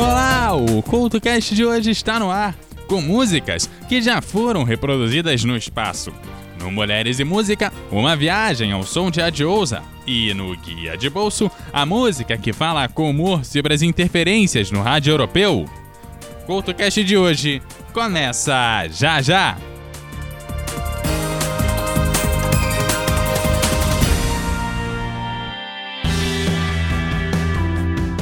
Olá, o CultoCast de hoje está no ar, com músicas que já foram reproduzidas no espaço. No Mulheres e Música, uma viagem ao som de Adiosa. E no Guia de Bolso, a música que fala com humor sobre as interferências no rádio europeu. O CultoCast de hoje começa já já!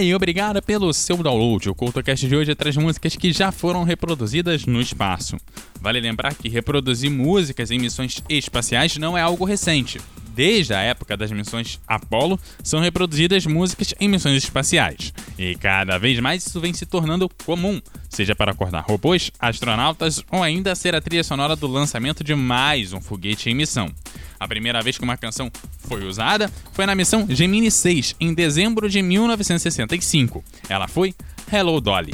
E obrigado pelo seu download. O CultoCast de hoje traz músicas que já foram reproduzidas no espaço. Vale lembrar que reproduzir músicas em missões espaciais não é algo recente. Desde a época das missões Apollo, são reproduzidas músicas em missões espaciais. E cada vez mais isso vem se tornando comum, seja para acordar robôs, astronautas ou ainda ser a trilha sonora do lançamento de mais um foguete em missão. A primeira vez que uma canção foi usada foi na missão Gemini 6, em dezembro de 1965. Ela foi Hello Dolly.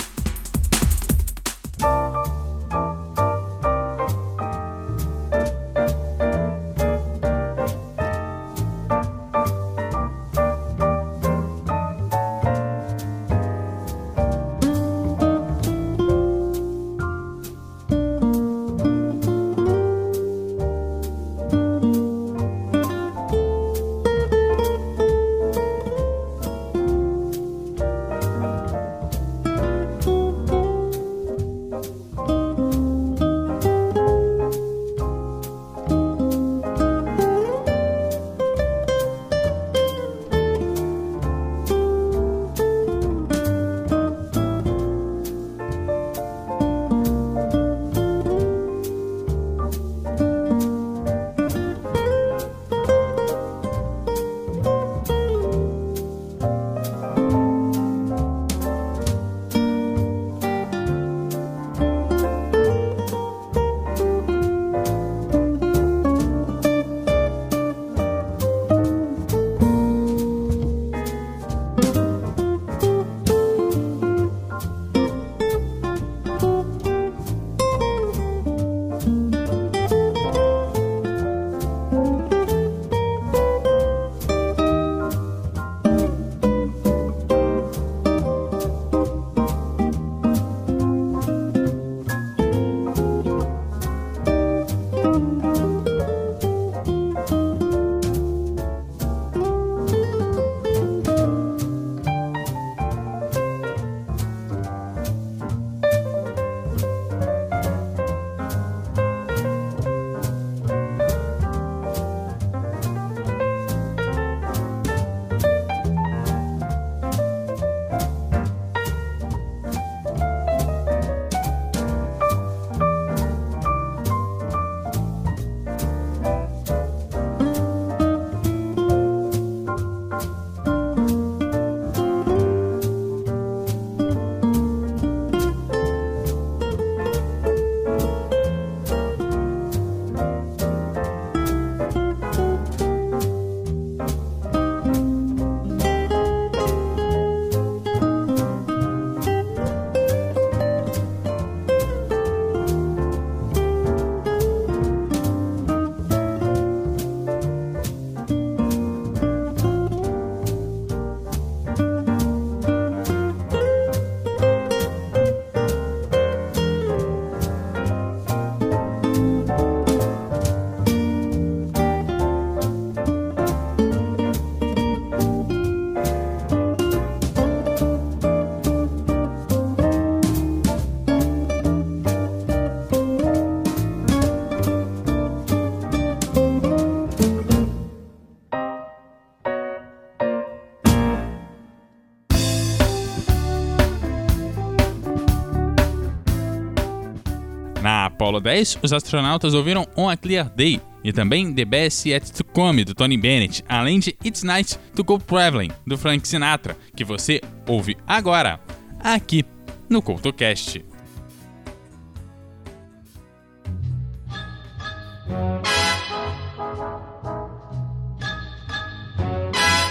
Apollo 10, os astronautas ouviram On a Clear Day e também The Best Yet to Come, do Tony Bennett, além de It's Night to Go Traveling, do Frank Sinatra, que você ouve agora, aqui no CoutoCast.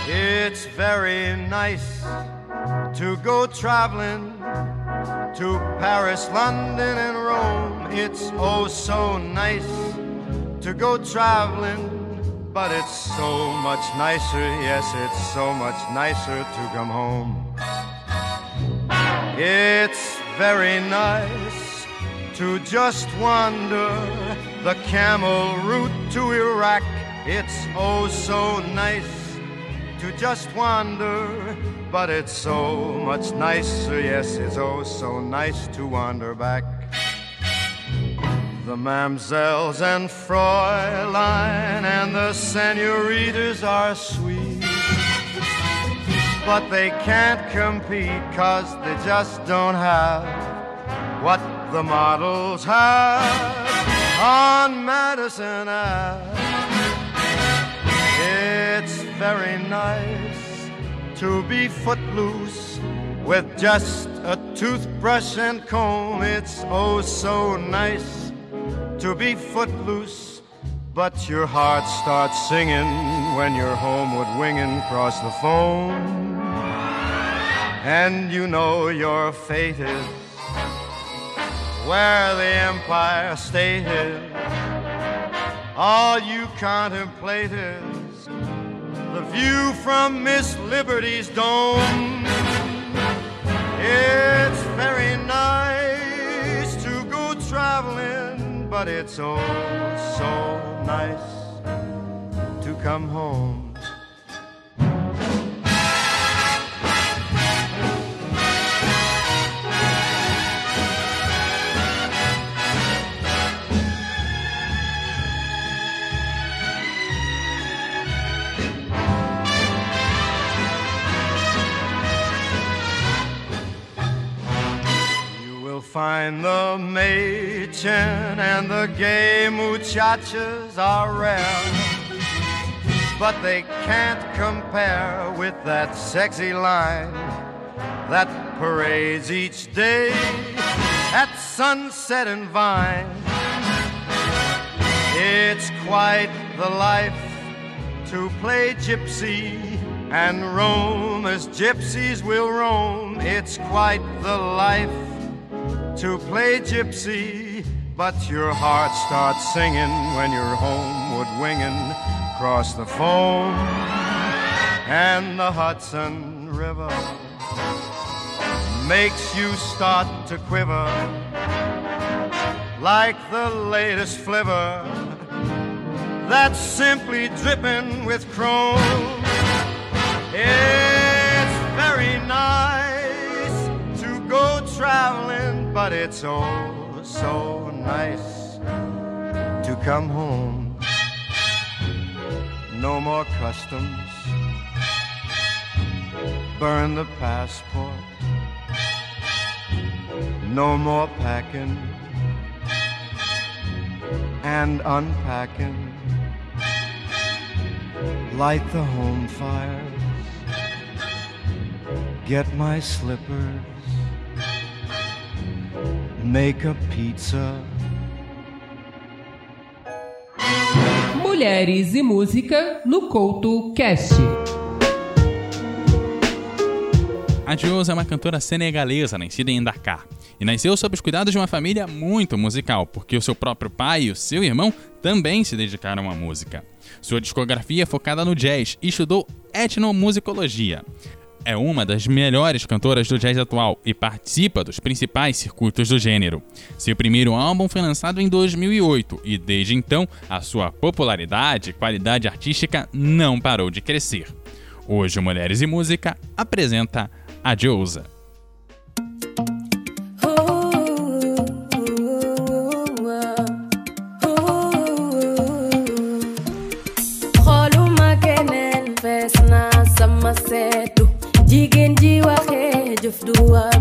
It's very nice to go traveling to Paris, London, and Rome. It's oh so nice to go traveling, but it's so much nicer, yes, it's so much nicer to come home. It's very nice to just wander the camel route to Iraq. It's oh so nice to just wander, but it's so much nicer, yes, it's oh so nice to wander back. The mamsels and Fräulein and the senoritas are sweet, but they can't compete cause they just don't have what the models have on Madison Ave. Very nice to be footloose with just a toothbrush and comb. It's oh so nice to be footloose, but your heart starts singing when you're homeward winging across the foam. And you know your fate is where the Empire State is. All you contemplate is the view from Miss Liberty's dome. It's very nice to go traveling, but it's oh so nice to come home. Find the Machen and the gay muchachas are rare. But they can't compare with that sexy line that parades each day at sunset and vine. It's quite the life to play gypsy and roam as gypsies will roam. It's quite the life to play gypsy, but your heart starts singing when you're homeward winging across the foam and the Hudson River makes you start to quiver like the latest flivver that's simply dripping with chrome. It's very nice go traveling but it's oh so nice to come home. No more customs, burn the passport. No more packing and unpacking. Light the home fires, get my slippers make a pizza. Mulheres e música no Couto Cast. A Jules é uma cantora senegalesa nascida em Dakar e nasceu sob os cuidados de uma família muito musical, porque o seu próprio pai e o seu irmão também se dedicaram à música. Sua discografia é focada no jazz e estudou etnomusicologia é uma das melhores cantoras do jazz atual e participa dos principais circuitos do gênero. Seu primeiro álbum foi lançado em 2008 e desde então a sua popularidade e qualidade artística não parou de crescer. Hoje Mulheres e Música apresenta a ji do I?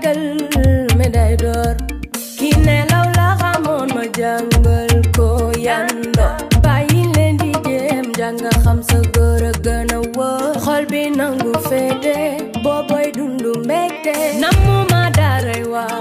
yàggal médaille d'or ki nelaw la xamoon ma jàngal ko yando bàyyi leen di jéem jàng xam sa góor a gën xol bi nangu féete Boboy dundu mbégte namuma daaray waa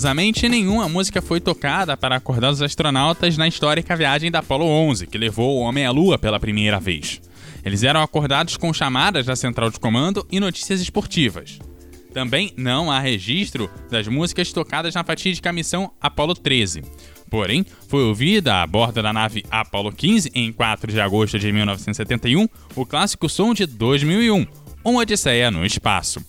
Curiosamente, nenhuma música foi tocada para acordar os astronautas na histórica viagem da Apollo 11, que levou o homem à Lua pela primeira vez. Eles eram acordados com chamadas da central de comando e notícias esportivas. Também não há registro das músicas tocadas na fatídica missão Apollo 13. Porém, foi ouvida a bordo da nave Apollo 15 em 4 de agosto de 1971 o clássico som de 2001, uma odisseia no espaço.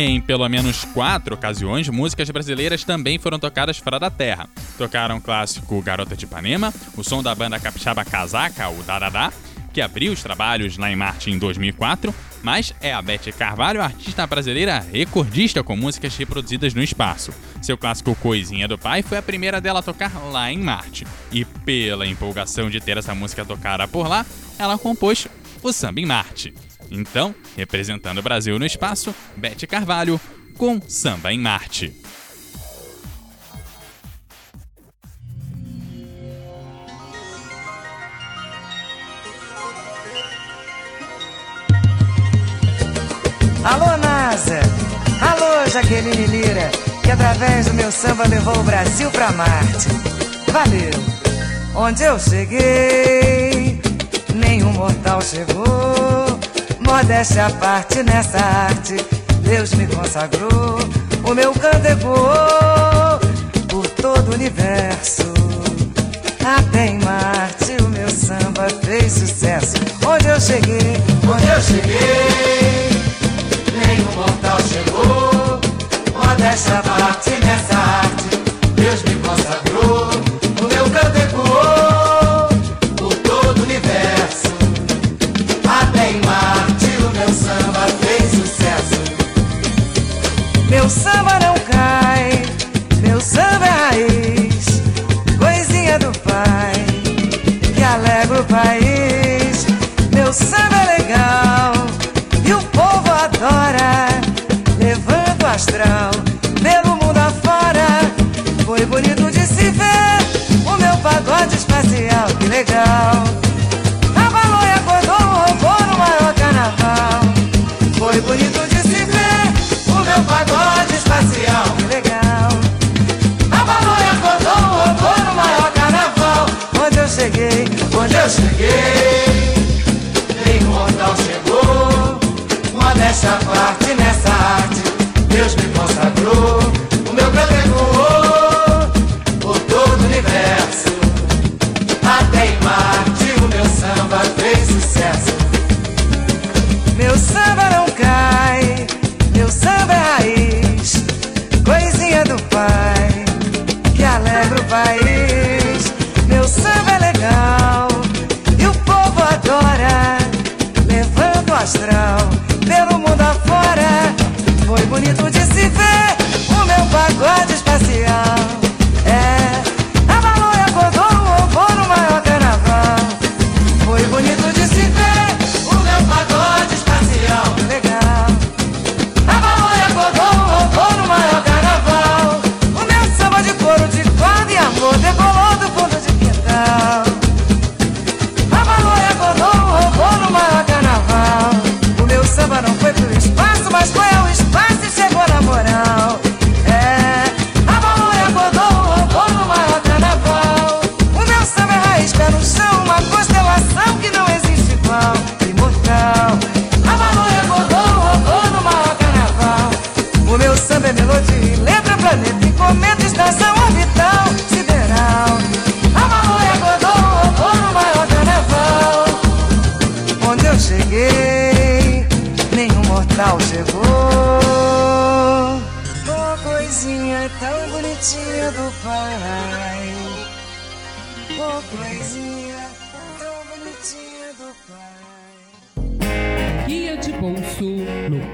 Em pelo menos quatro ocasiões, músicas brasileiras também foram tocadas fora da terra. Tocaram o clássico Garota de Ipanema, o som da banda capixaba Casaca, o Dadadá, que abriu os trabalhos lá em Marte em 2004, mas é a Beth Carvalho, artista brasileira recordista com músicas reproduzidas no espaço. Seu clássico Coisinha do Pai foi a primeira dela a tocar lá em Marte. E pela empolgação de ter essa música tocada por lá, ela compôs o Samba em Marte. Então, representando o Brasil no espaço, Beth Carvalho com Samba em Marte. Alô, NASA! Alô, Jaqueline Lira, que através do meu samba levou o Brasil pra Marte. Valeu! Onde eu cheguei, nenhum mortal chegou. Modéstia à parte nessa arte, Deus me consagrou. O meu canto ecoou por todo o universo. Até em Marte o meu samba fez sucesso. Onde eu cheguei, onde eu cheguei nenhum mortal chegou. Modéstia à parte nessa arte,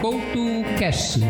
Couto Cast.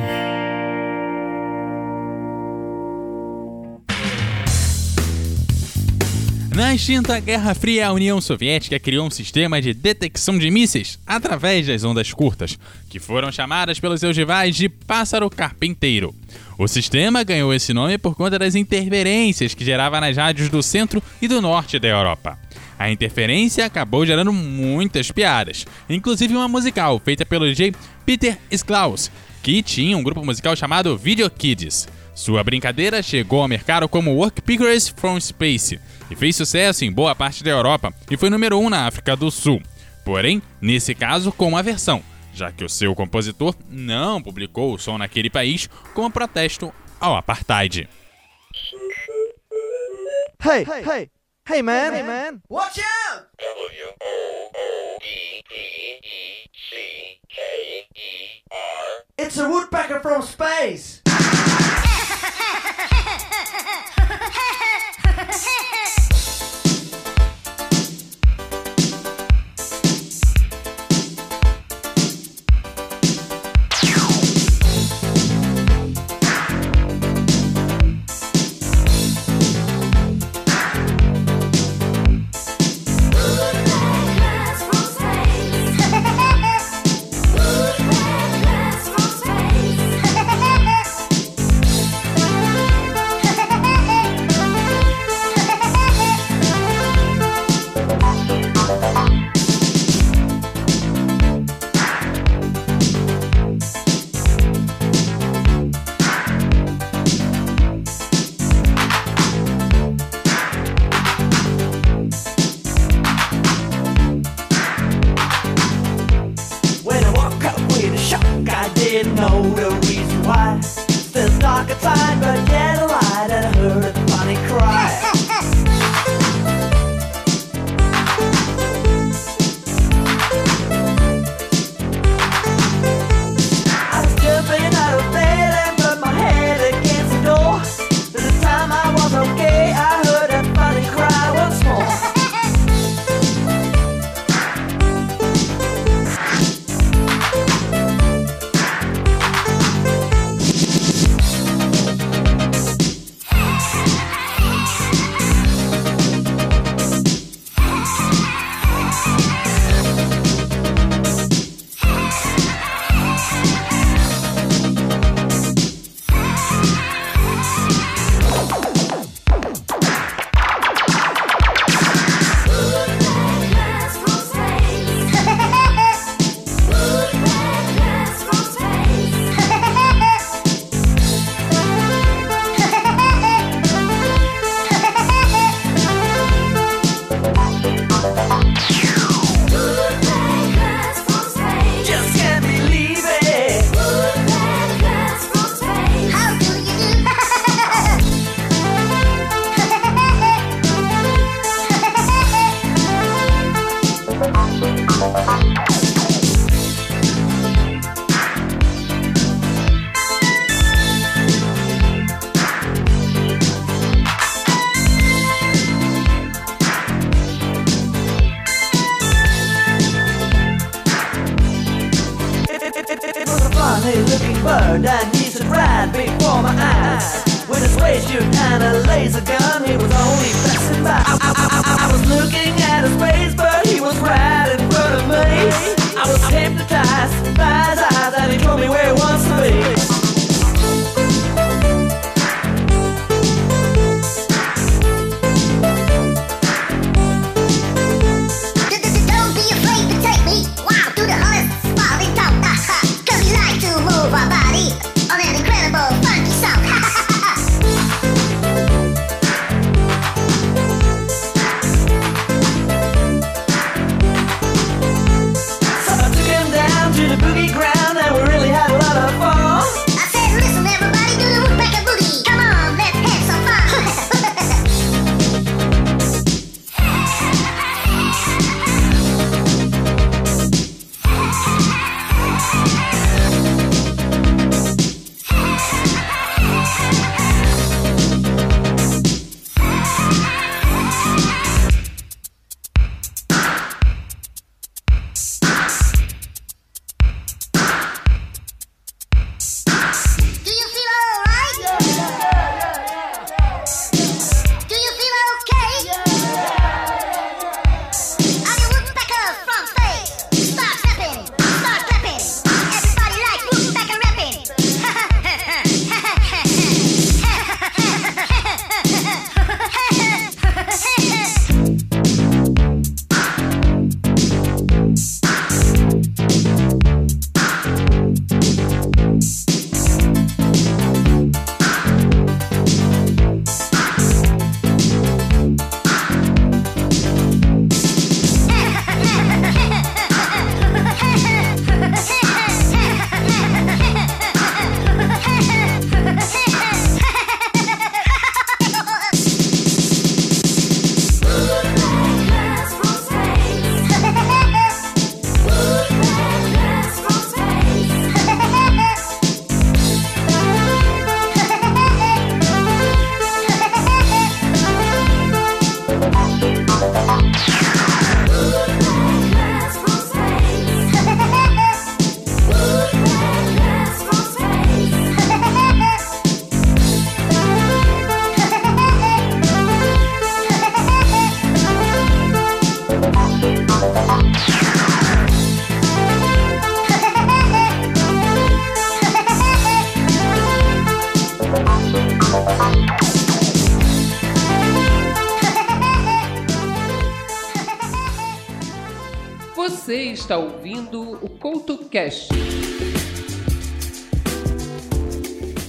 Na extinta Guerra Fria, a União Soviética criou um sistema de detecção de mísseis através das ondas curtas, que foram chamadas pelos seus rivais de pássaro carpinteiro. O sistema ganhou esse nome por conta das interferências que gerava nas rádios do centro e do norte da Europa. A interferência acabou gerando muitas piadas, inclusive uma musical feita pelo DJ Peter Sklaus, que tinha um grupo musical chamado Video Kids. Sua brincadeira chegou ao mercado como Work Pictures from Space e fez sucesso em boa parte da Europa e foi número 1 um na África do Sul. Porém, nesse caso, com uma versão, já que o seu compositor não publicou o som naquele país como protesto ao apartheid. Hey, hey, hey, man, hey, man. Watch out! It's It's a woodpecker from space.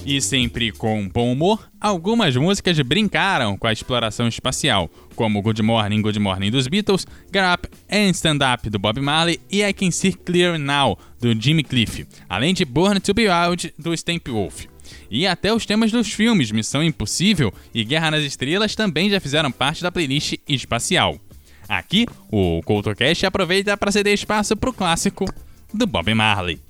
E sempre com bom humor, algumas músicas brincaram com a exploração espacial, como Good Morning, Good Morning dos Beatles, Get Up and Stand Up do Bob Marley e I Can See Clear Now do Jimmy Cliff, além de Born to Be Wild do Wolf. E até os temas dos filmes Missão Impossível e Guerra nas Estrelas também já fizeram parte da playlist espacial. Aqui, o CoutoCast aproveita para ceder espaço para o clássico do Bob Marley.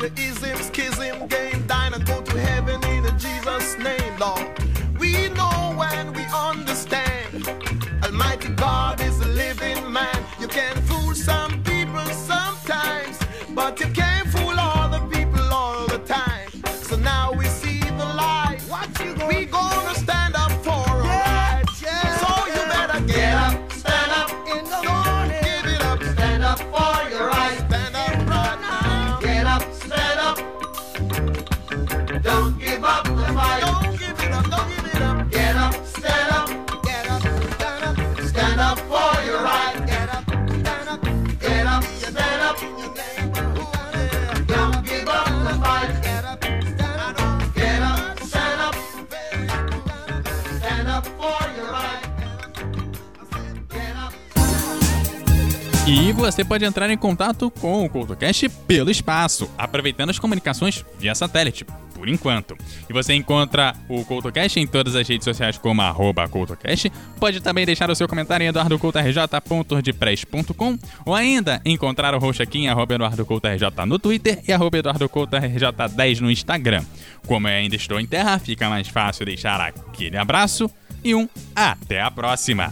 Your ism, schism, game, dine and go to heaven in the Jesus' name, Lord. We know when we understand. Almighty God is a living man. You can fool some people sometimes, but you can't E você pode entrar em contato com o CoutoCast pelo espaço, aproveitando as comunicações via satélite, por enquanto. E você encontra o CoutoCast em todas as redes sociais como arroba CoutoCast. Pode também deixar o seu comentário em eduardocoutorj.wordpress.com ou ainda encontrar o host aqui em arroba eduardocoutorj no Twitter e arroba eduardocoutorj10 no Instagram. Como eu ainda estou em terra, fica mais fácil deixar aquele abraço e um até a próxima!